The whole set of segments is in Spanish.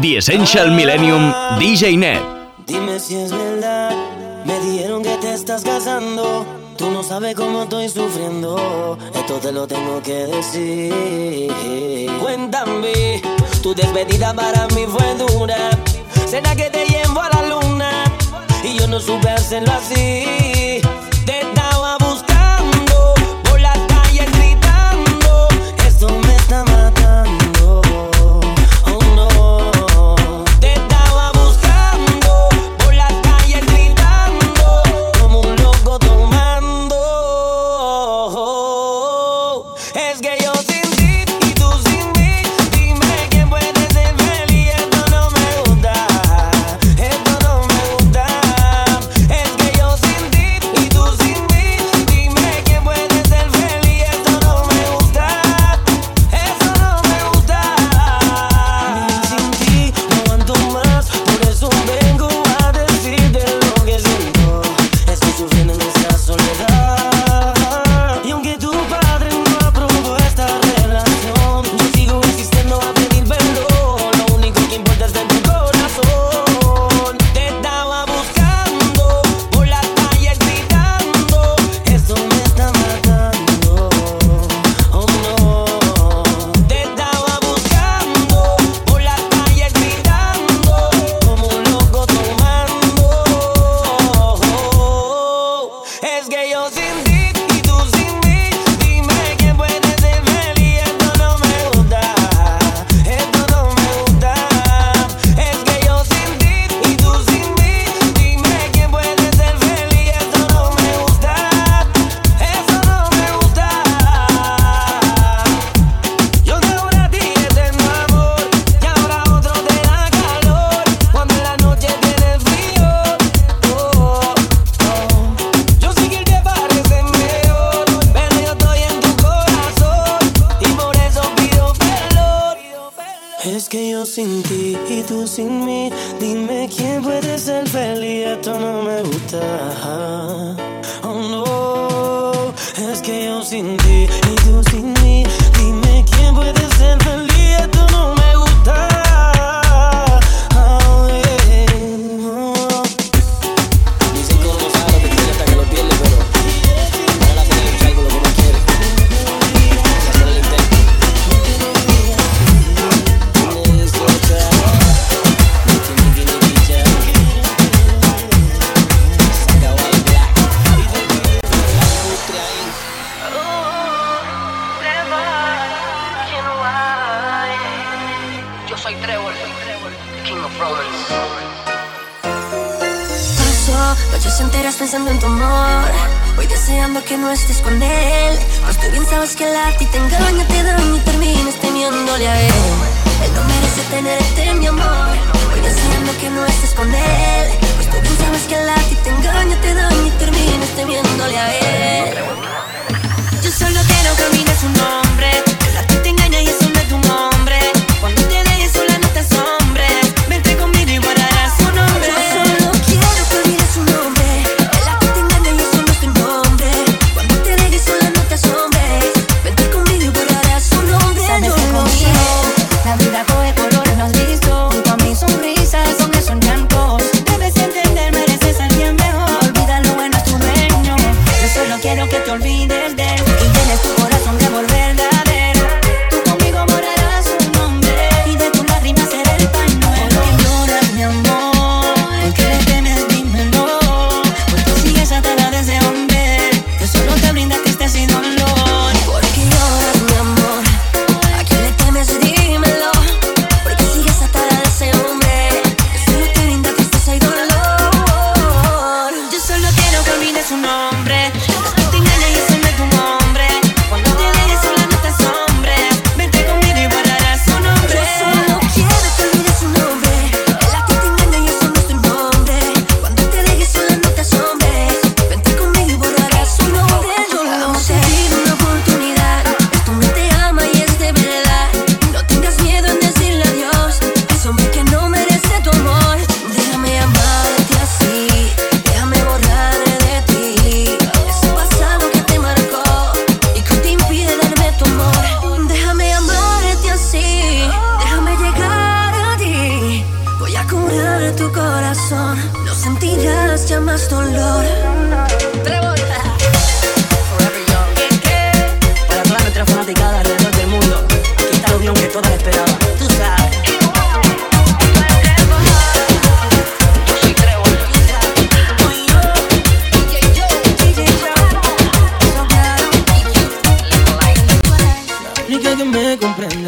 The Essential Millennium DJ Net. Dime si es verdad, me dijeron que te estás casando. Tú no sabes cómo estoy sufriendo, esto te lo tengo que decir. Cuéntame, tu despedida para mí fue dura. ¿Será que te llevo a la luna? Y yo no supe hacerlo así.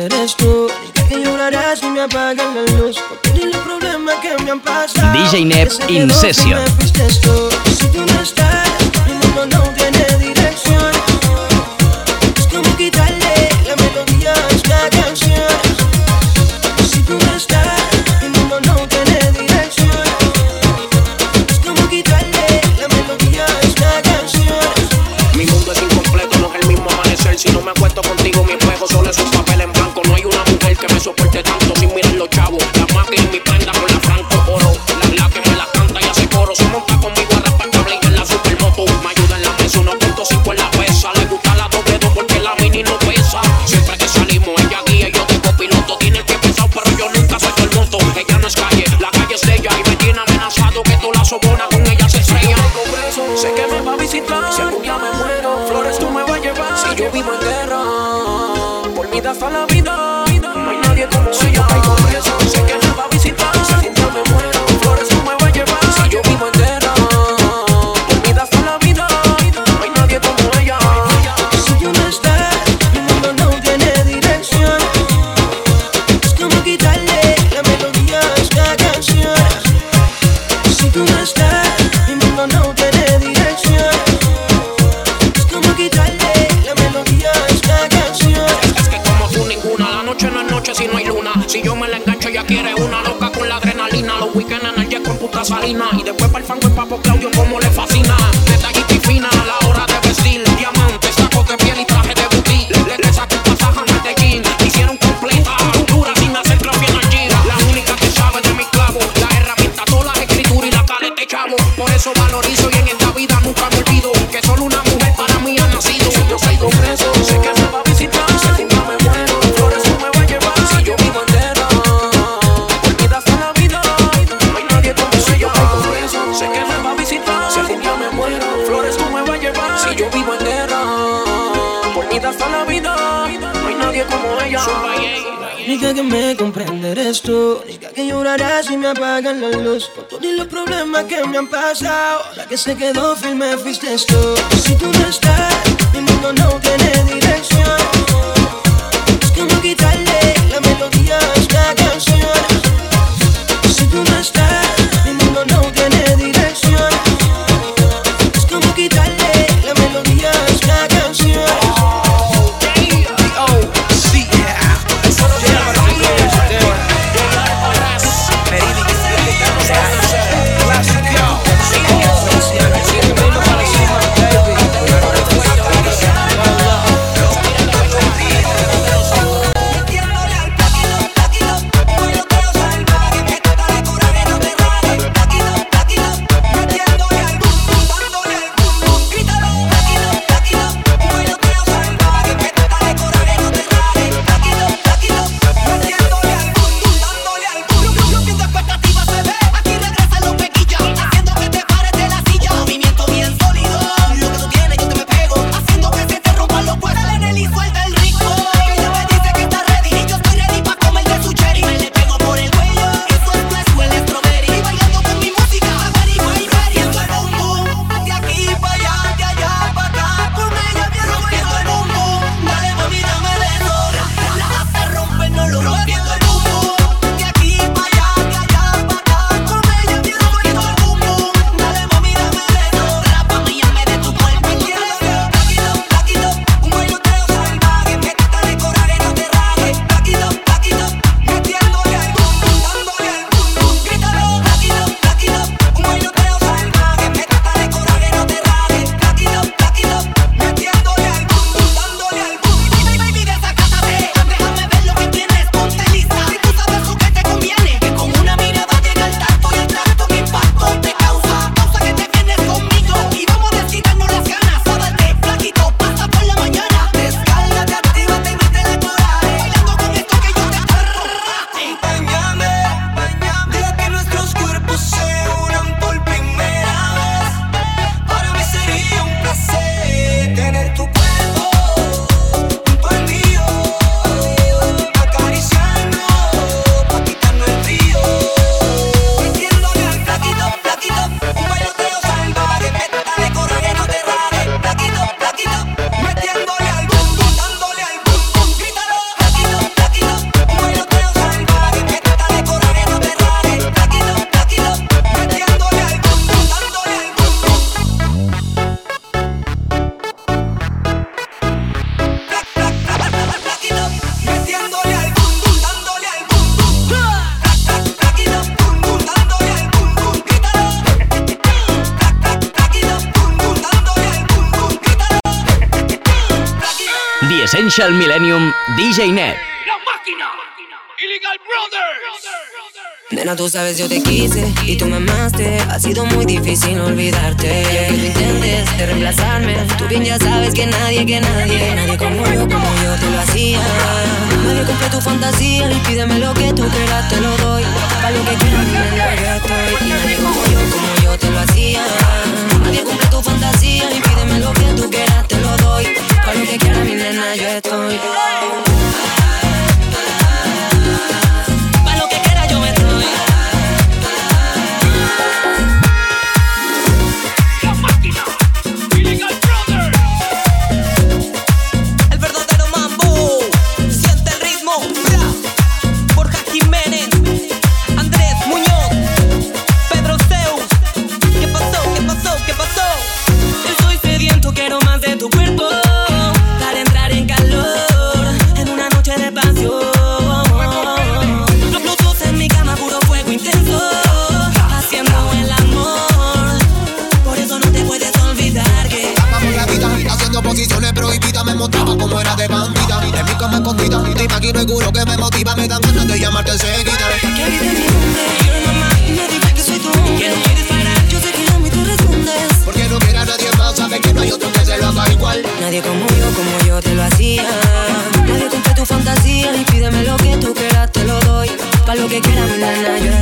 Eres tú. Que llorarás si me apagan la luz. Porque ni los problemas que me han pasado. DJ Nep que se in quedó session. que me fuiste tú. Si tú no estás, mi mundo no tiene dirección. Es como quitarle la melodía a esta canción. Si tú no estás, mi mundo no tiene dirección. Es como quitarle la melodía a esta canción. Mi mundo es incompleto, no es el mismo amanecer. Si no me acuesto contigo, mi espejo solo es un que soporte tanto sin mirar los chavos. La máquina y mi prenda con la franco oro. La, la que me la canta y hace coro. Se monta conmigo a cable en la supermoto. Me ayuda en la mesa, 1.5 en la pesa. Le gusta la doble dos porque la mini no pesa. Siempre que salimos, ella guía y yo tengo piloto. Tiene que pesar, pero yo nunca suelto el moto. Ella no es calle, la calle es de ella. Y me tiene amenazado que tú la sobonas con ella se estrella. Sé que me va a visitar. Tú. Única que llorará si me apagan la luz. Por todos los problemas que me han pasado. La que se quedó firme fuiste tú. Si tú no estás, mi mundo no tiene dirección. Essential Millennium DJ Net. La máquina. Illegal Brothers. Nena, tú sabes, yo te quise y tú me amaste. Ha sido muy difícil olvidarte. Y aunque tú intentes de reemplazarme, tú bien ya sabes que nadie, que nadie, nadie como yo, como yo te lo hacía. Nadie cumple tu fantasía y pídeme lo que tú quieras, te lo doy. Para lo que quieras, nena, yo estoy. Y nadie como yo, como yo te lo hacía. Nadie cumple tu fantasía y pídeme lo que tú quieras, te lo doy. Para lo que quieras, mi nena, yo estoy. seguro que me motiva, me dan ganas de llamarte enseguida. Que mi nombre, quiero mamá y me digas que soy tu hombre. Que no quieres parar, yo te quiero y tú respondes. Porque no quiera nadie más, sabe que no hay otro que se lo haga igual. Nadie como yo, como yo te lo hacía. Nadie cumple tu fantasía y pídeme lo que tú quieras, te lo doy. Pa' lo que quieras, mi nana, yo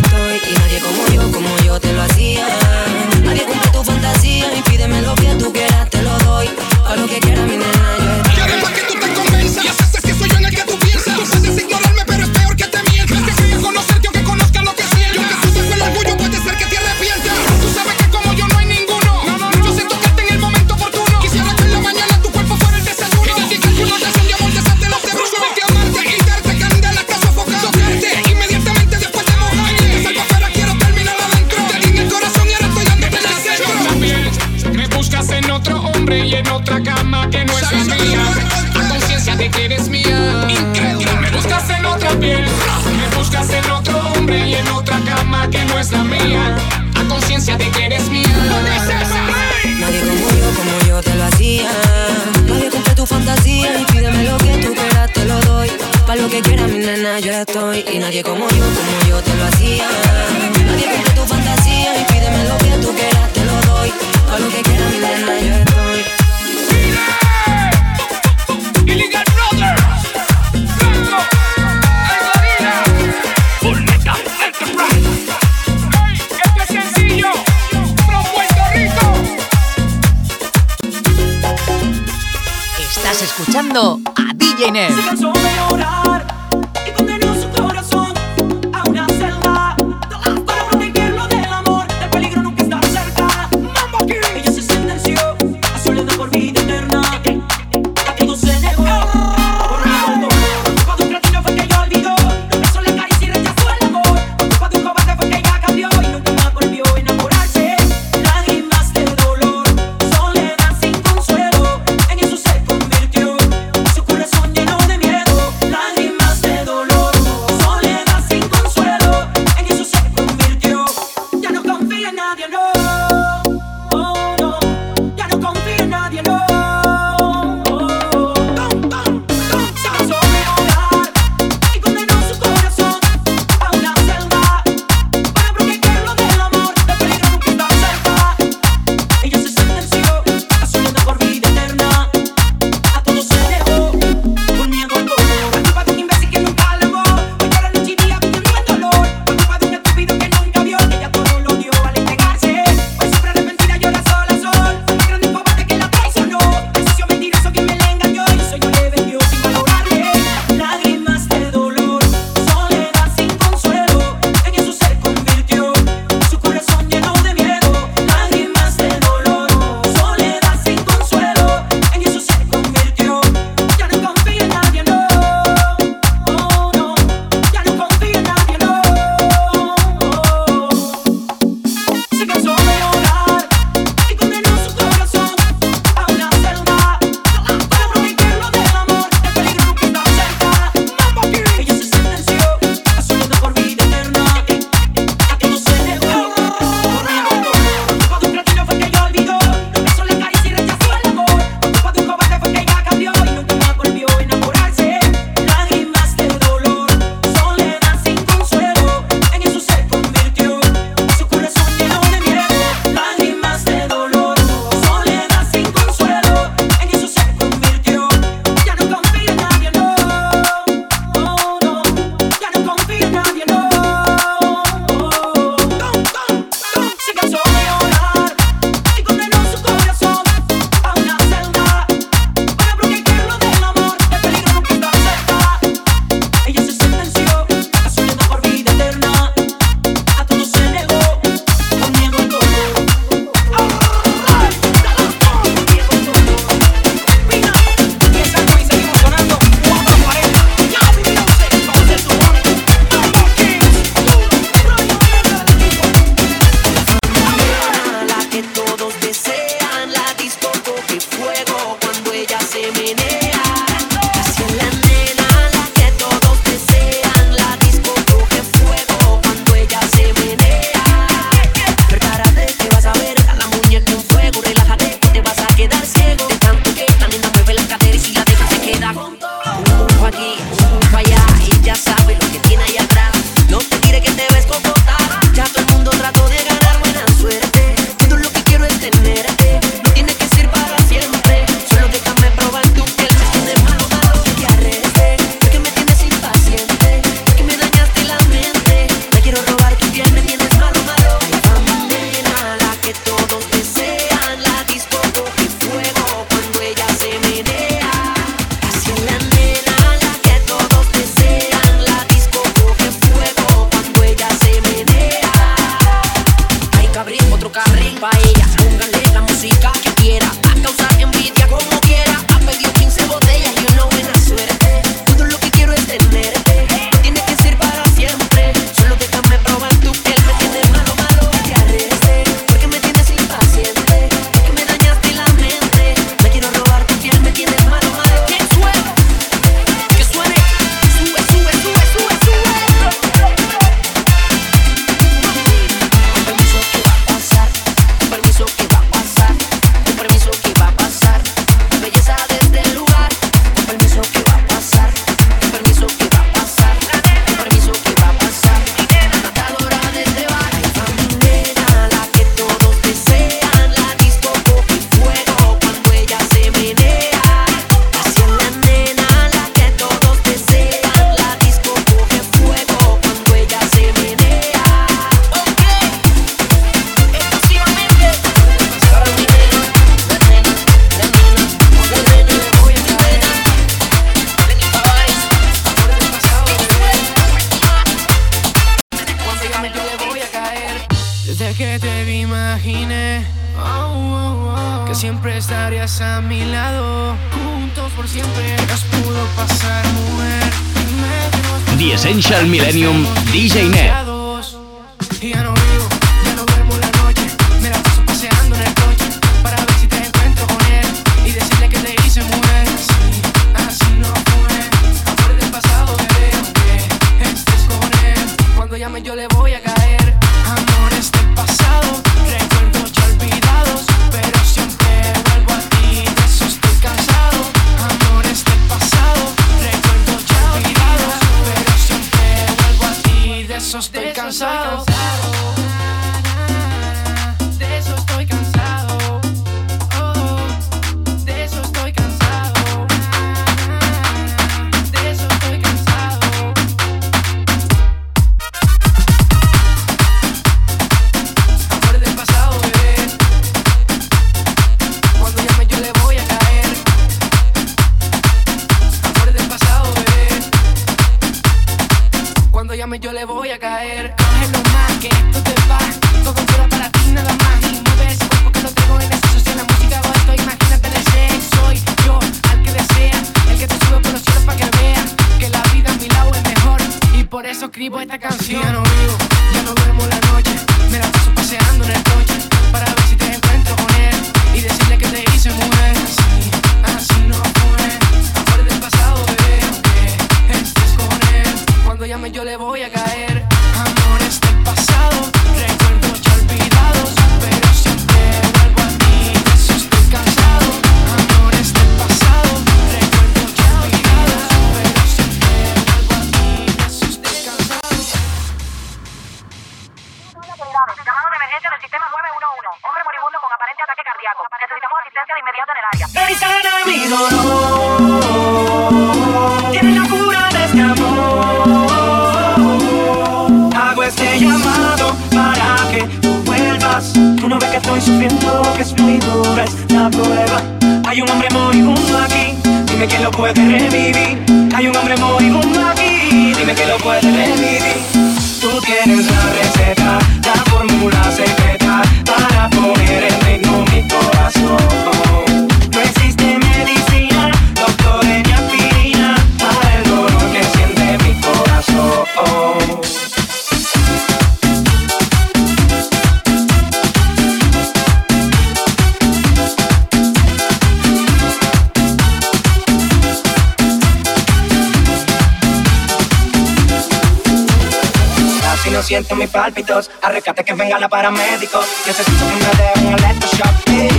Siento mis pálpitos. A que venga la paramédicos. Necesito que me de un electroshock.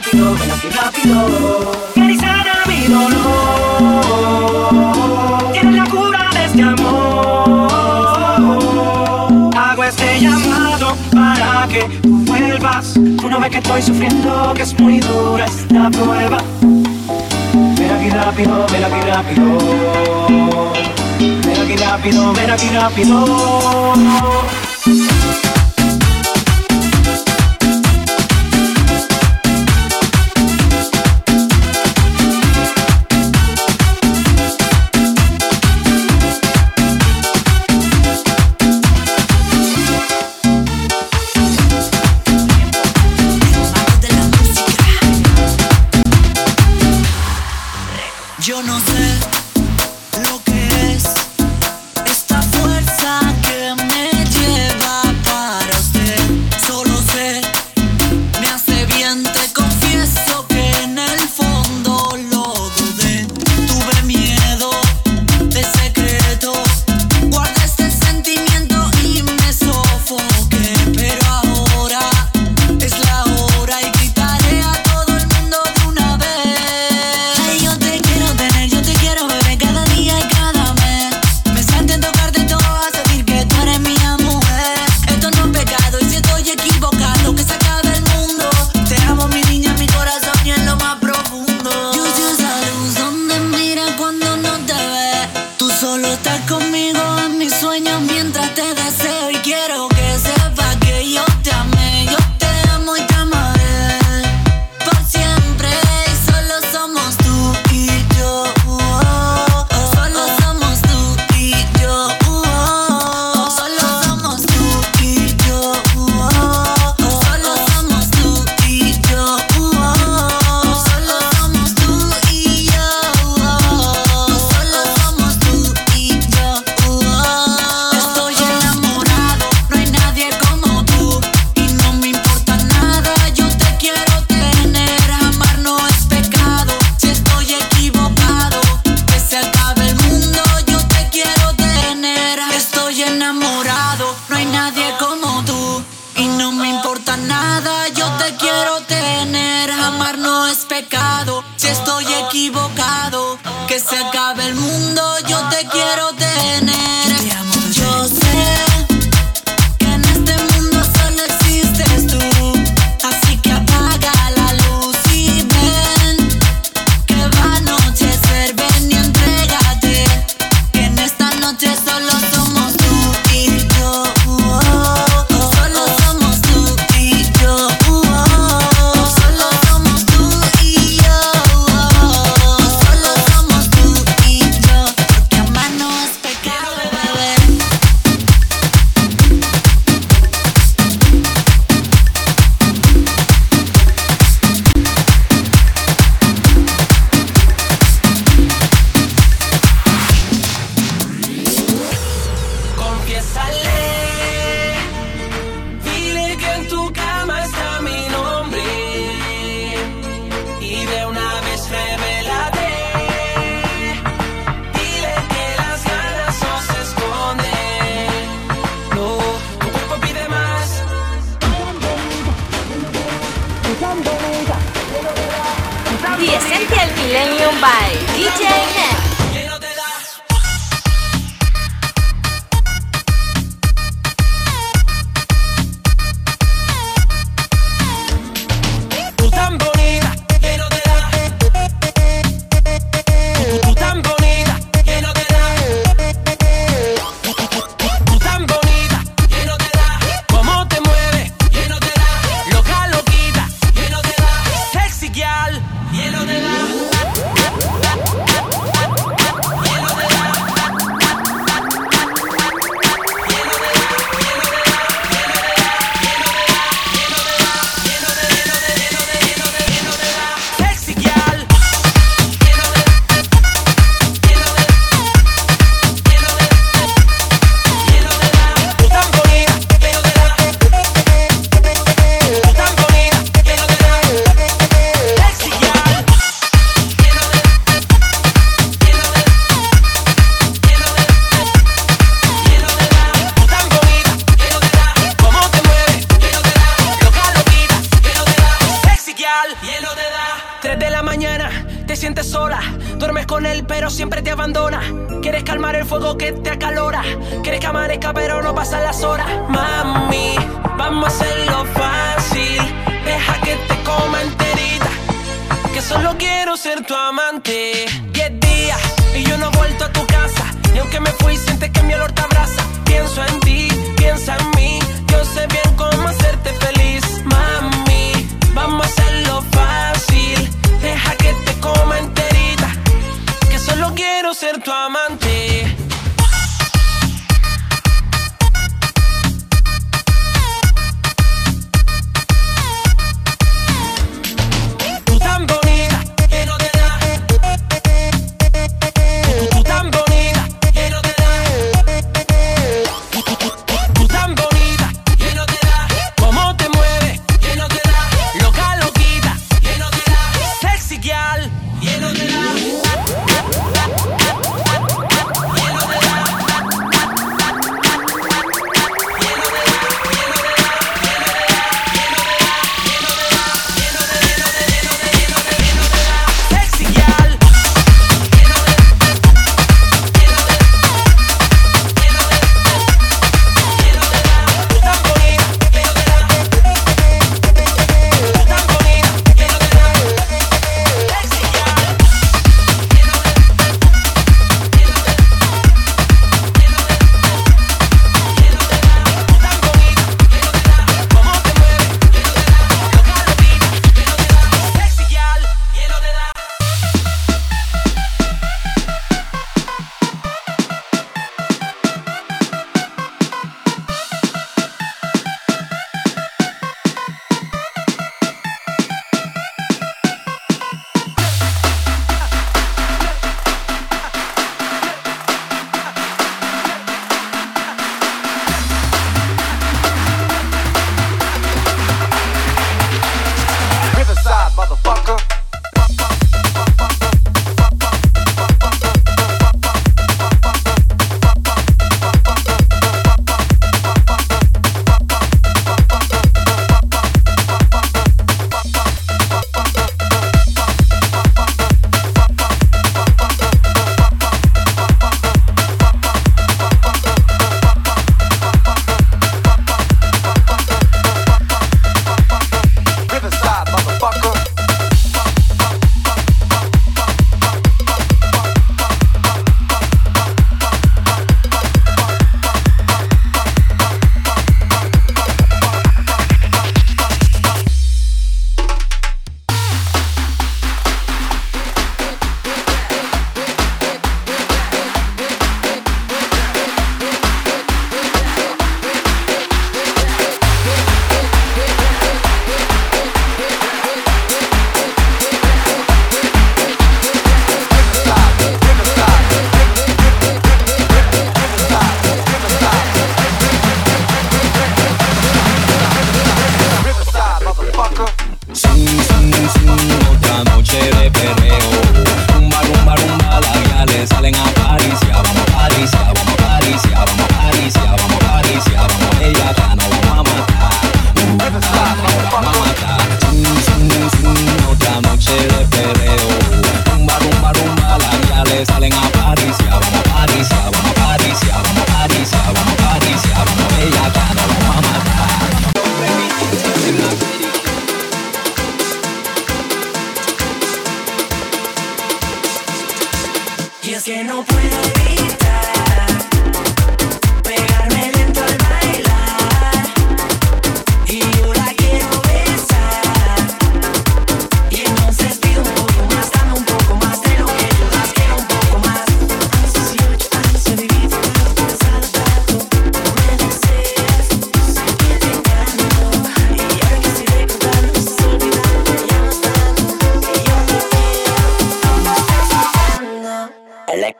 rápido, ven aquí rápido. Ven y sana mi dolor. Tienes la cura de este amor. Hago este llamado para que tú vuelvas. Tú no ves que estoy sufriendo, que es muy dura esta prueba. Ven aquí rápido, ven aquí rápido. Ven aquí rápido, ven aquí rápido.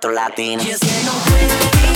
Latina.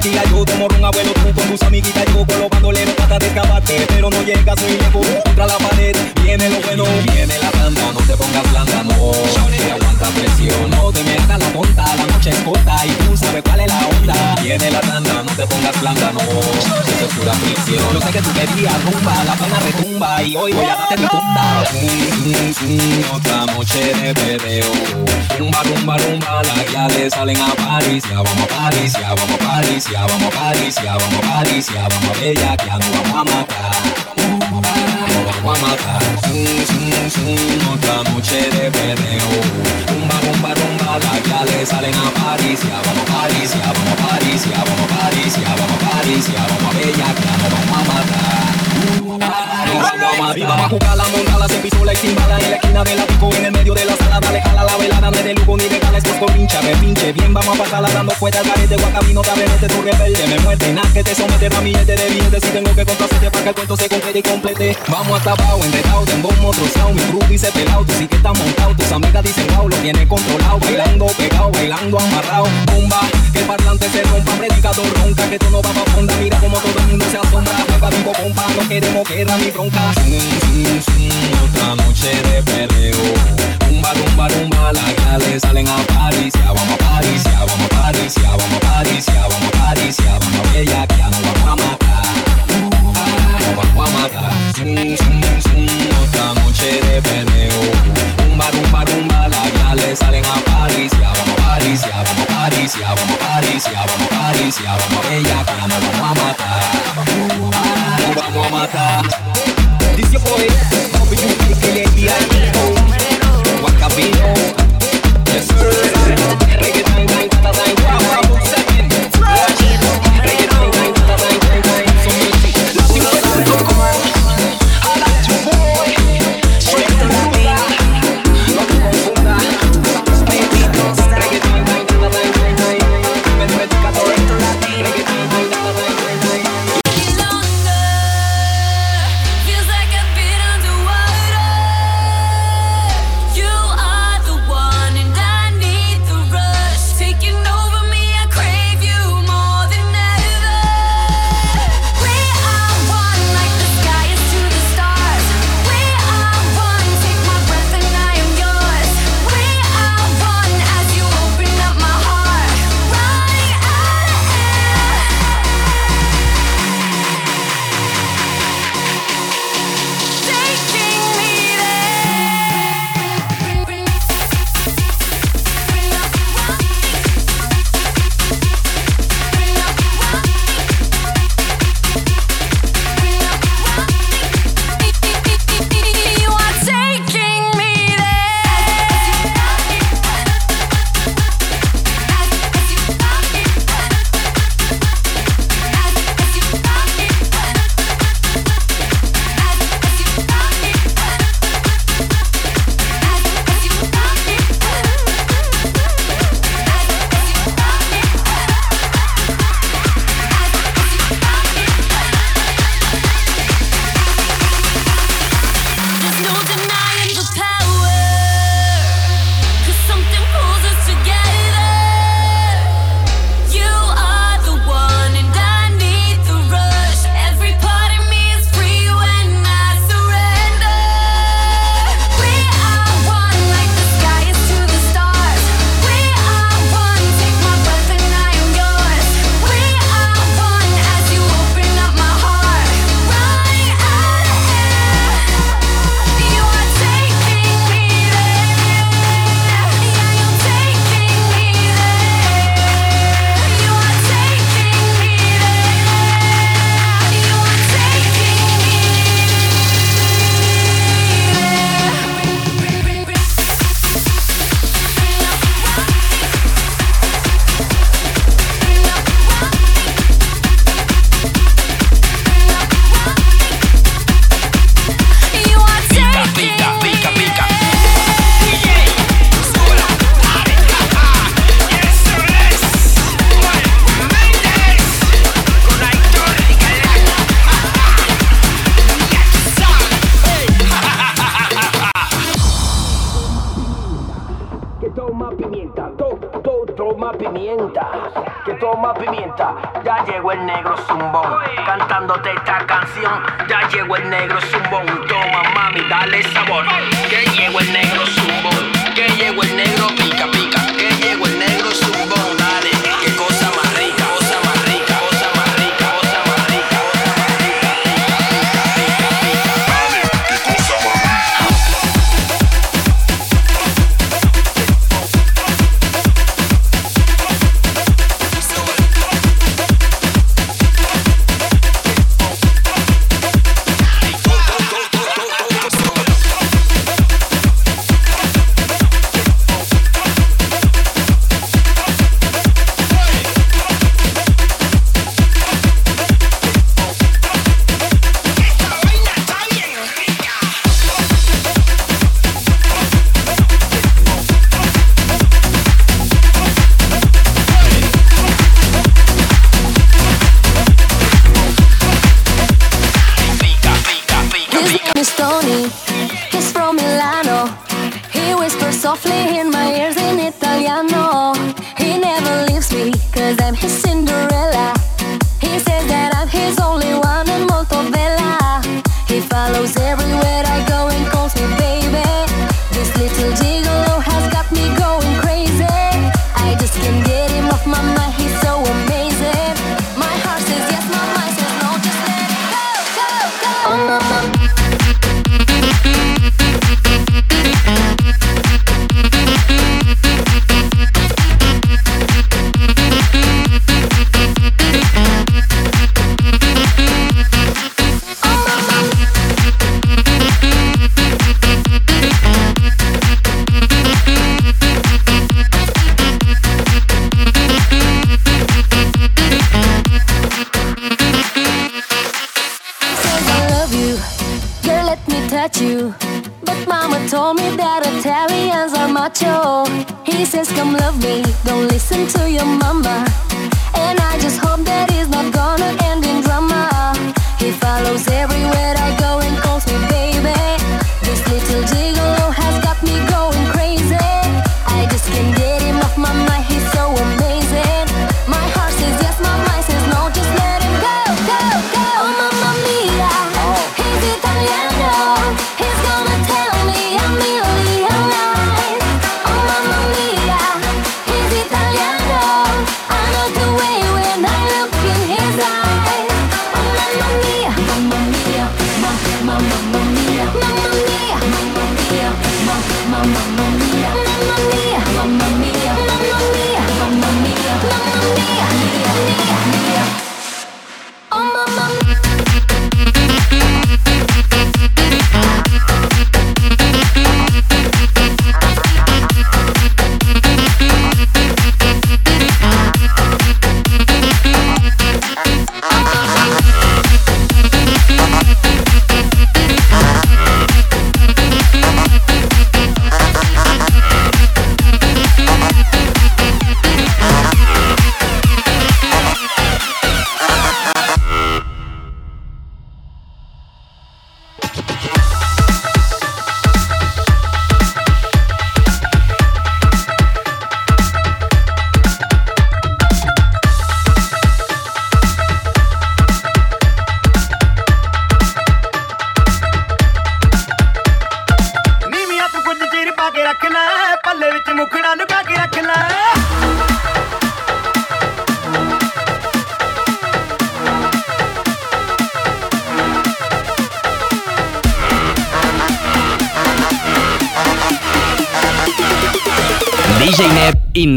Tequila, yo tomo ron, abuelo, tú con tus amiguitas, yo con los bandoleros, de escaparte, pero no llegas, soy lejos, contra la pared, viene lo bueno, viene la tanda, no te pongas blanda, no, te aguanta presión, no te la tonta, la noche es corta y tú sabes cuál es la onda, viene la tanda, no te pongas blanda, no, yo sé que tú querías rumba, la pena retumba y hoy voy a darte mi tumba. Otra noche de perreo. Rumba, rumba, rumba Las guiales salen a París. Ya vamos a París, ya vamos a París Ya vamos a París, ya vamos a París Ya vamos a Bella, que nos vamos a matar a matar Zum, zum, zum, Otra noche de perreo Rumba, rumba, rumba Las guiales salen a París Ya vamos a París, ya vamos a París Ya vamos a París, ya vamos a París Ya vamos a Bella, ya vamos a matar nos vamos a matar. Y vamos a jugar la montada sin pistola y sin bala En la esquina de la disco, en el medio de la sala Dale, jala la velada, no es de lujo ni de gala Esto es por pincha, me pinche Bien, vamos a pasarla dando fuerte al garete Guacamino, tabernete, tu rebelde Me muerde, nada que te somete Pa' mi gente de Si tengo que complacerte para que el cuento se complete y complete Vamos hasta abajo, enredado, en bombo, trozado Mi crew dice pelado, tú sí que montado Tus amigas dicen wow, lo tiene controlado Bailando, pegado, bailando, amarrado Bomba, que parlante se rompa Predicador ronca, que tú no vas pa' fonda Mira como todo el mundo se asombra Juega vivo, compa, no queremos que era mi bronca Otra noche de Las gales salen a París Ya vamos cantándote esta canción. Ya llegó el negro, zumba un toma, mami, dale sabor. Ya llegó el negro, macho. He says, Come love me, don't listen to your mama. And I just hope that he's not gonna end.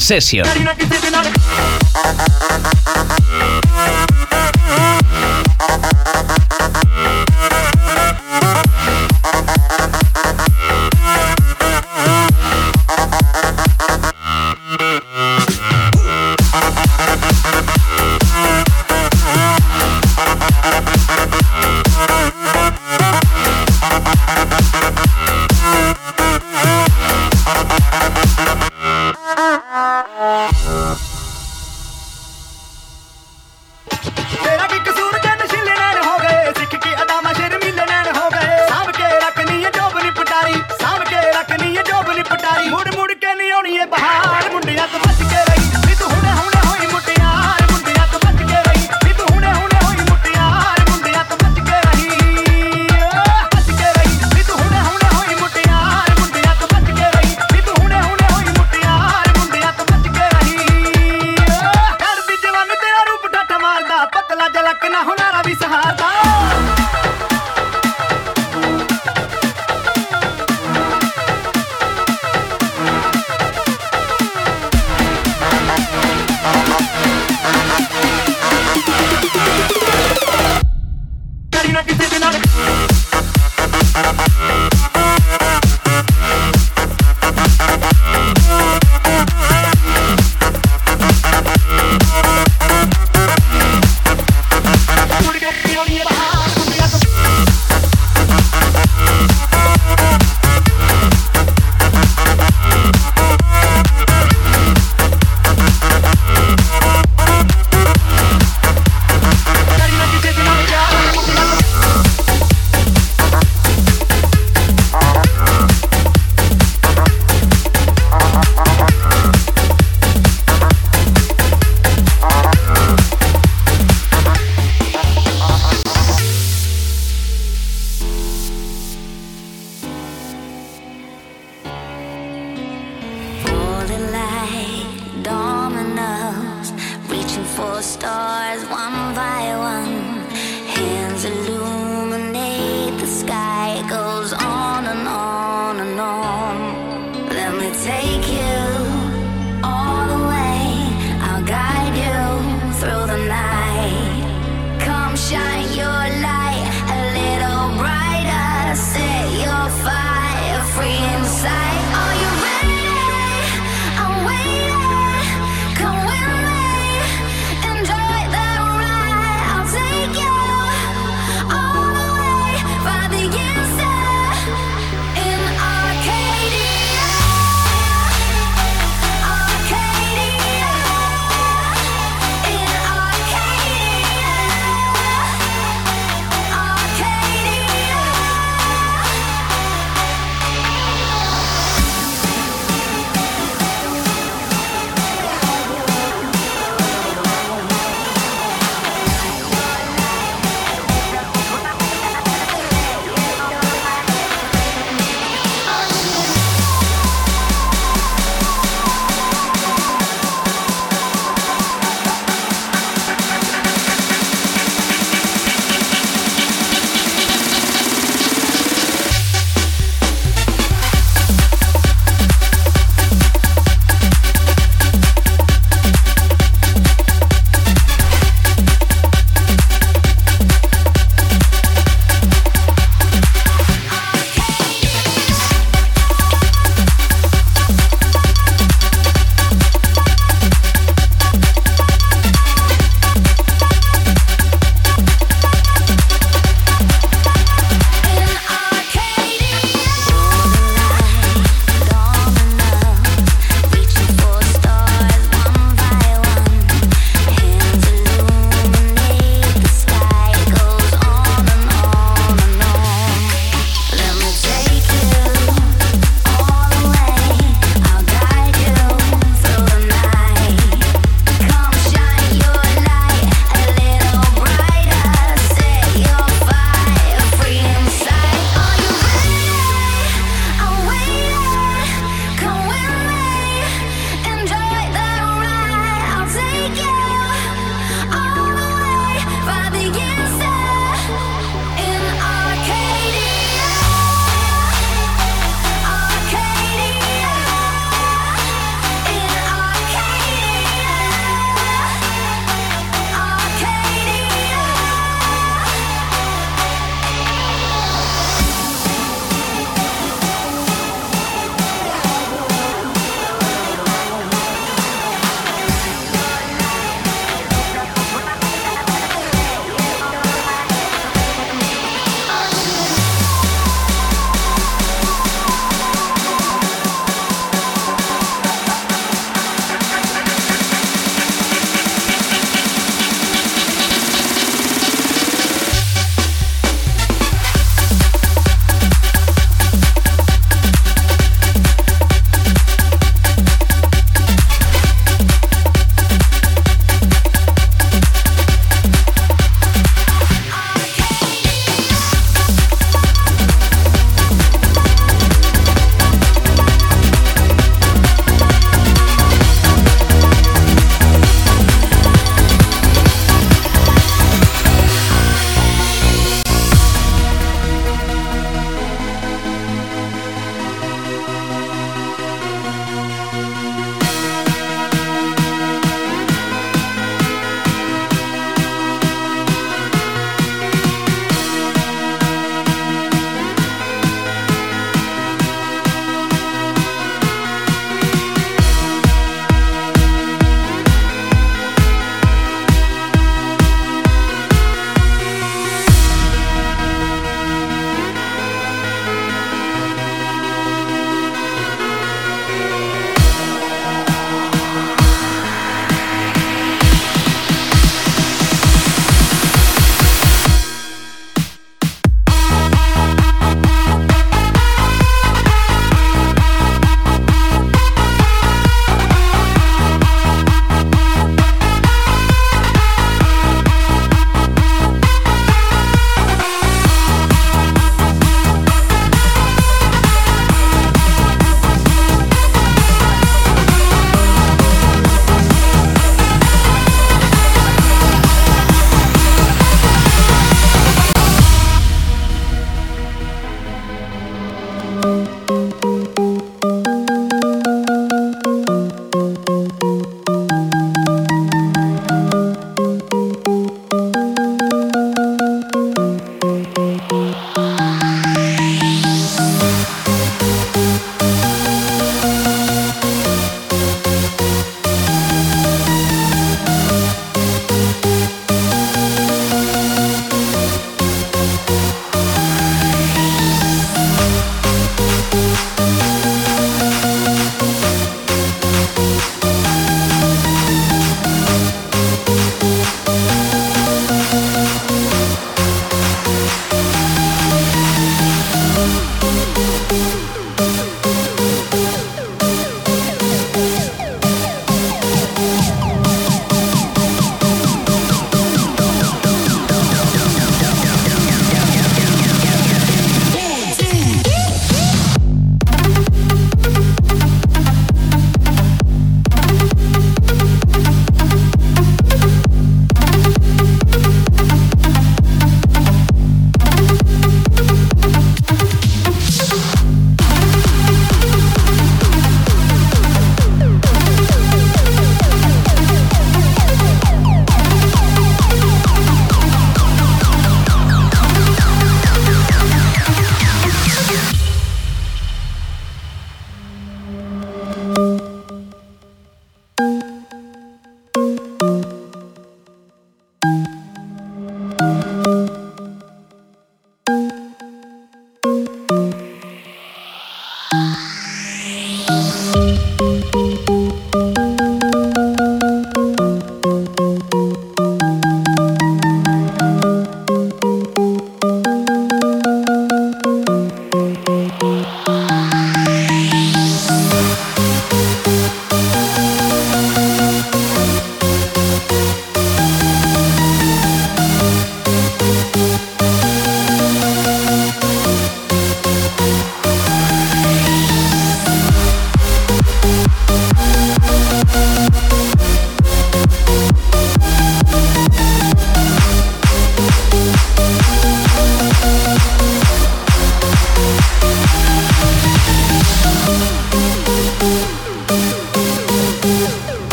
Session.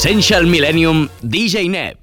Essential Millennium DJ Net.